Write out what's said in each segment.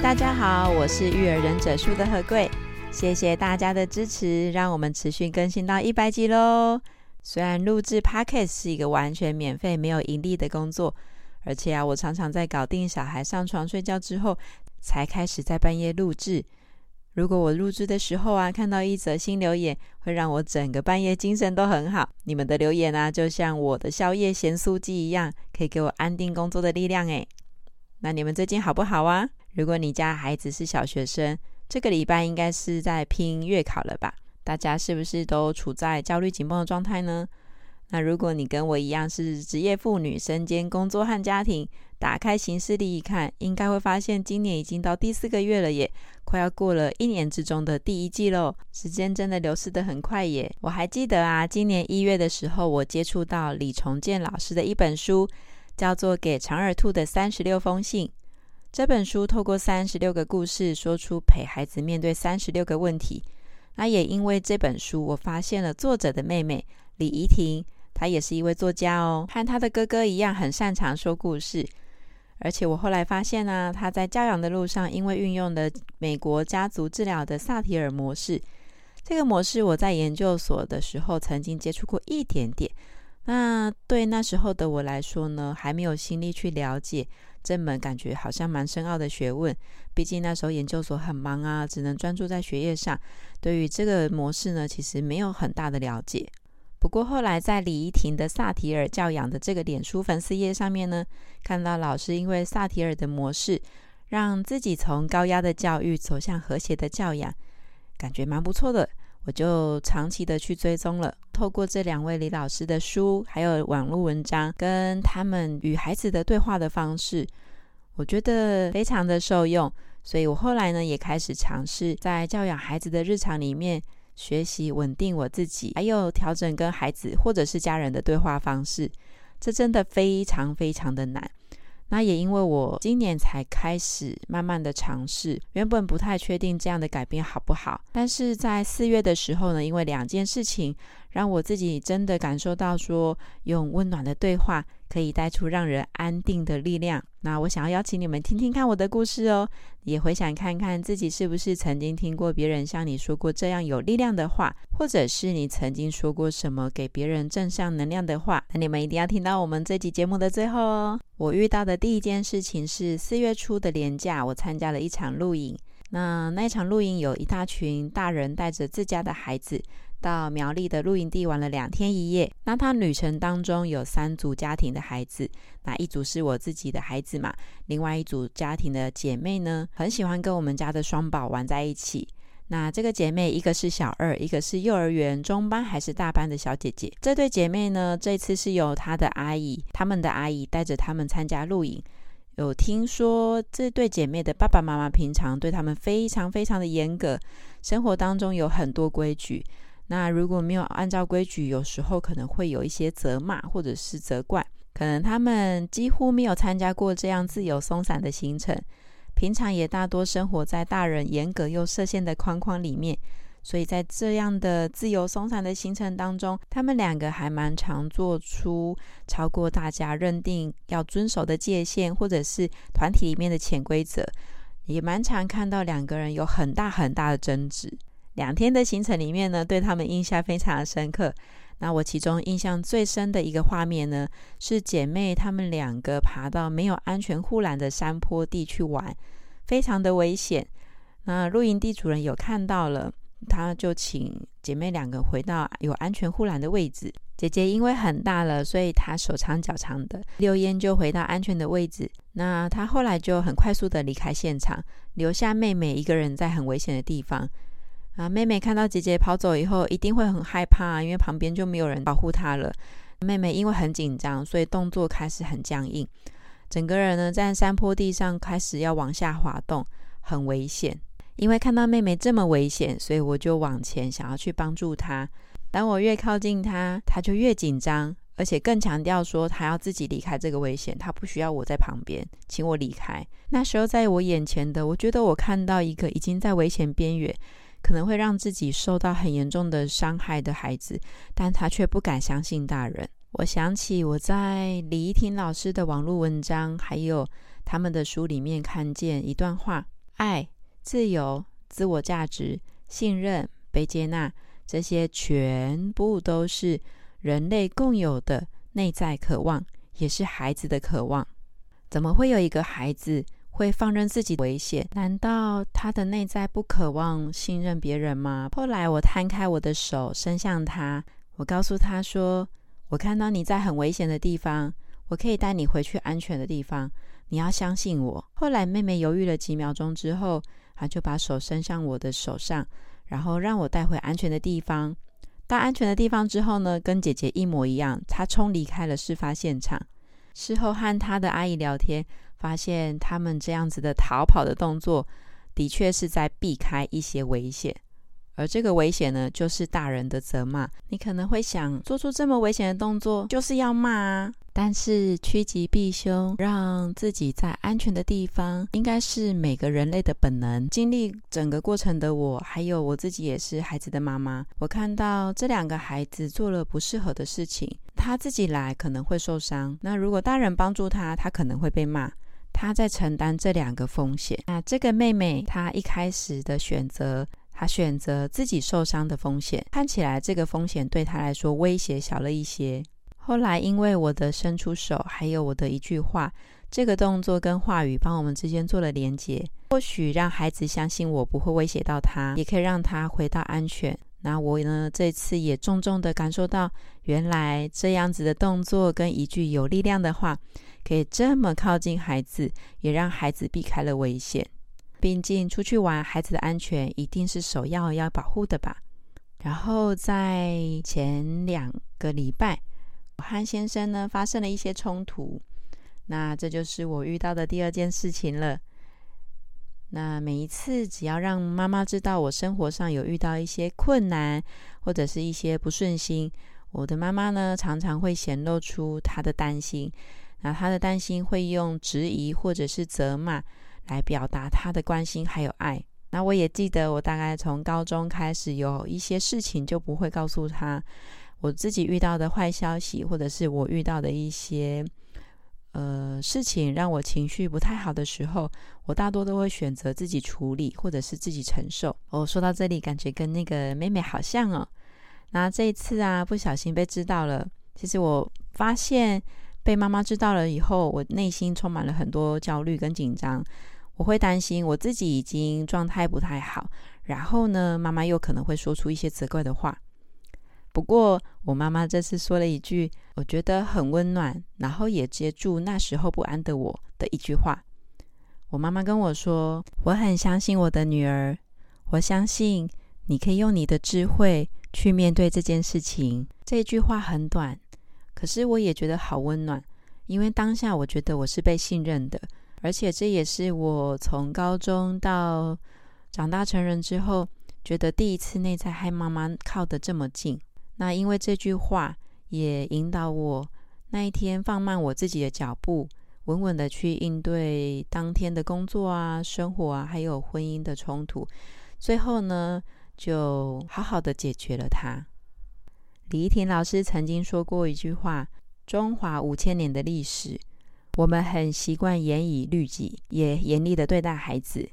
大家好，我是育儿忍者树的何贵，谢谢大家的支持，让我们持续更新到一百集喽。虽然录制 Podcast 是一个完全免费、没有盈利的工作，而且啊，我常常在搞定小孩上床睡觉之后，才开始在半夜录制。如果我录制的时候啊，看到一则新留言，会让我整个半夜精神都很好。你们的留言啊，就像我的宵夜咸酥鸡一样，可以给我安定工作的力量诶。那你们最近好不好啊？如果你家孩子是小学生，这个礼拜应该是在拼月考了吧？大家是不是都处在焦虑紧绷的状态呢？那如果你跟我一样是职业妇女，身兼工作和家庭，打开行事历一看，应该会发现今年已经到第四个月了耶，快要过了一年之中的第一季喽。时间真的流逝得很快耶。我还记得啊，今年一月的时候，我接触到李崇建老师的一本书，叫做《给长耳兔的三十六封信》。这本书透过三十六个故事，说出陪孩子面对三十六个问题。那也因为这本书，我发现了作者的妹妹李怡婷，她也是一位作家哦，和她的哥哥一样，很擅长说故事。而且我后来发现呢、她在教养的路上，因为运用了美国家族治疗的萨提尔模式，这个模式我在研究所的时候曾经接触过一点点。那对那时候的我来说呢，还没有心力去了解。这门感觉好像蛮深奥的学问，毕竟那时候研究所很忙啊，只能专注在学业上。对于这个模式呢，其实没有很大的了解。不过后来在李怡婷的萨提尔教养的这个脸书粉丝页上面呢，看到老师因为萨提尔的模式，让自己从高压的教育走向和谐的教养，感觉蛮不错的。我就长期的去追踪了，透过这两位李老师的书，还有网络文章，跟他们与孩子的对话的方式，我觉得非常的受用。所以我后来呢，也开始尝试在教养孩子的日常里面，学习稳定我自己，还有调整跟孩子或者是家人的对话方式。这真的非常非常的难。那也因为我今年才开始慢慢的尝试，原本不太确定这样的改变好不好，但是在四月的时候呢，因为两件事情，让我自己真的感受到说，用温暖的对话可以带出让人安定的力量。那我想要邀请你们听听看我的故事哦，也回想看看自己是不是曾经听过别人向你说过这样有力量的话，或者是你曾经说过什么给别人正向能量的话。那你们一定要听到我们这集节目的最后哦。我遇到的第一件事情是四月初的连假，我参加了一场露营。那那一场露营有一大群大人带着自家的孩子。到苗栗的露营地玩了两天一夜。那他旅程当中有三组家庭的孩子，那一组是我自己的孩子嘛，另外一组家庭的姐妹呢，很喜欢跟我们家的双宝玩在一起。那这个姐妹一个是小二，一个是幼儿园中班还是大班的小姐姐。这对姐妹呢，这次是由她的阿姨，他们的阿姨带着他们参加露营。有听说这对姐妹的爸爸妈妈平常对他们非常非常的严格，生活当中有很多规矩。那如果没有按照规矩，有时候可能会有一些责骂或者是责怪。可能他们几乎没有参加过这样自由松散的行程，平常也大多生活在大人严格又设限的框框里面，所以在这样的自由松散的行程当中，他们两个还蛮常做出超过大家认定要遵守的界限，或者是团体里面的潜规则，也蛮常看到两个人有很大很大的争执。两天的行程里面呢，对他们印象非常的深刻。那我其中印象最深的一个画面呢，是姐妹她们两个爬到没有安全护栏的山坡地去玩，非常的危险。那露营地主人有看到了，他就请姐妹两个回到有安全护栏的位置。姐姐因为很大了，所以她手长脚长的溜烟就回到安全的位置。那她后来就很快速的离开现场，留下妹妹一个人在很危险的地方。啊，妹妹看到姐姐跑走以后，一定会很害怕，因为旁边就没有人保护她了。妹妹因为很紧张，所以动作开始很僵硬。整个人呢在山坡地上开始要往下滑动，很危险。因为看到妹妹这么危险，所以我就往前想要去帮助她。当我越靠近她，她就越紧张，而且更强调说她要自己离开这个危险，她不需要我在旁边，请我离开。那时候在我眼前的，我觉得我看到一个已经在危险边缘，可能会让自己受到很严重的伤害的孩子，但他却不敢相信大人。我想起我在李依婷老师的网络文章，还有他们的书里面看见一段话：爱。自由、自我价值、信任、被接纳，这些全部都是人类共有的内在渴望，也是孩子的渴望。怎么会有一个孩子会放任自己危险？难道他的内在不渴望信任别人吗？后来我摊开我的手，伸向他，我告诉他说：“我看到你在很危险的地方，我可以带你回去安全的地方。你要相信我。”后来妹妹犹豫了几秒钟之后。他就把手伸向我的手上，然后让我带回安全的地方。到安全的地方之后呢，跟姐姐一模一样，她冲离开了事发现场。事后和她的阿姨聊天，发现他们这样子的逃跑的动作，的确是在避开一些危险。而这个危险呢，就是大人的责骂。你可能会想，做出这么危险的动作，就是要骂啊。但是趋吉避凶，让自己在安全的地方，应该是每个人类的本能。经历整个过程的我，还有我自己也是孩子的妈妈，我看到这两个孩子做了不适合的事情，他自己来可能会受伤。那如果大人帮助他，他可能会被骂。他在承担这两个风险。那这个妹妹，她一开始的选择。她选择自己受伤的风险，看起来这个风险对她来说威胁小了一些。后来因为我的伸出手，还有我的一句话，这个动作跟话语帮我们之间做了连结，或许让孩子相信我不会威胁到他，也可以让他回到安全。那我呢，这次也重重的感受到，原来这样子的动作跟一句有力量的话，可以这么靠近孩子，也让孩子避开了危险。毕竟出去玩，孩子的安全一定是首要要保护的吧。然后在前两个礼拜，我和先生呢发生了一些冲突，那这就是我遇到的第二件事情了。那每一次只要让妈妈知道我生活上有遇到一些困难，或者是一些不顺心，我的妈妈呢常常会显露出她的担心。那她的担心会用质疑或者是责骂。来表达她的关心还有爱。那我也记得，我大概从高中开始，有一些事情就不会告诉她我自己遇到的坏消息，或者是我遇到的一些呃事情让我情绪不太好的时候，我大多都会选择自己处理，或者是自己承受。我、哦、说到这里，感觉跟那个妹妹好像哦。那这一次啊，不小心被知道了。其实我发现被妈妈知道了以后，我内心充满了很多焦虑跟紧张。我会担心我自己已经状态不太好，然后呢，妈妈又可能会说出一些责怪的话。不过，我妈妈这次说了一句我觉得很温暖，然后也接住那时候不安的我的一句话。我妈妈跟我说：“我很相信我的女儿，我相信你可以用你的智慧去面对这件事情。”这句话很短，可是我也觉得好温暖，因为当下我觉得我是被信任的。而且这也是我从高中到长大成人之后，觉得第一次内在和妈妈靠得这么近。那因为这句话也引导我那一天放慢我自己的脚步，稳稳的去应对当天的工作啊、生活啊，还有婚姻的冲突。最后呢，就好好的解决了它。李依婷老师曾经说过一句话：“中华五千年的历史。”我们很习惯严以律己，也严厉的对待孩子。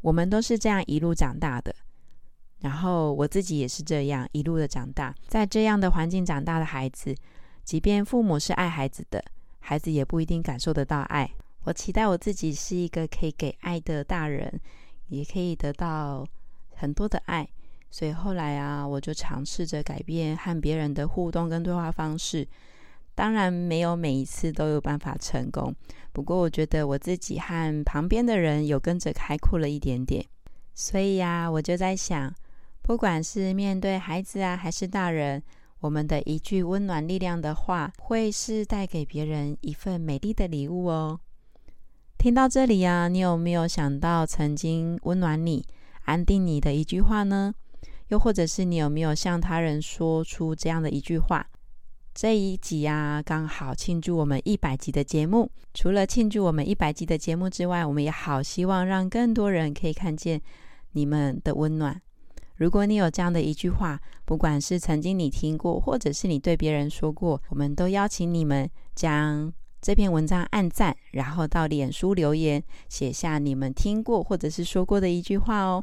我们都是这样一路长大的，然后我自己也是这样一路的长大。在这样的环境长大的孩子，即便父母是爱孩子的，孩子也不一定感受得到爱。我期待我自己是一个可以给爱的大人，也可以得到很多的爱。所以后来啊，我就尝试着改变和别人的互动跟对话方式。当然没有每一次都有办法成功，不过我觉得我自己和旁边的人有跟着开阔了一点点，所以呀，我就在想，不管是面对孩子啊，还是大人，我们的一句温暖力量的话，会是带给别人一份美丽的礼物哦。听到这里呀、啊，你有没有想到曾经温暖你、安定你的一句话呢？又或者是你有没有向他人说出这样的一句话？这一集啊，刚好庆祝我们一百集的节目。除了庆祝我们一百集的节目之外，我们也好希望让更多人可以看见你们的温暖。如果你有这样的一句话，不管是曾经你听过，或者是你对别人说过，我们都邀请你们将这篇文章按赞，然后到脸书留言，写下你们听过或者是说过的一句话哦。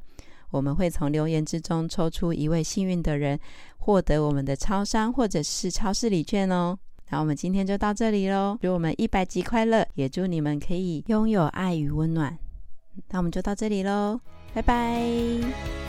我们会从留言之中抽出一位幸运的人，获得我们的超商或者是超市礼券哦。那我们今天就到这里喽，祝我们一百集快乐，也祝你们可以拥有爱与温暖。那我们就到这里喽，拜拜。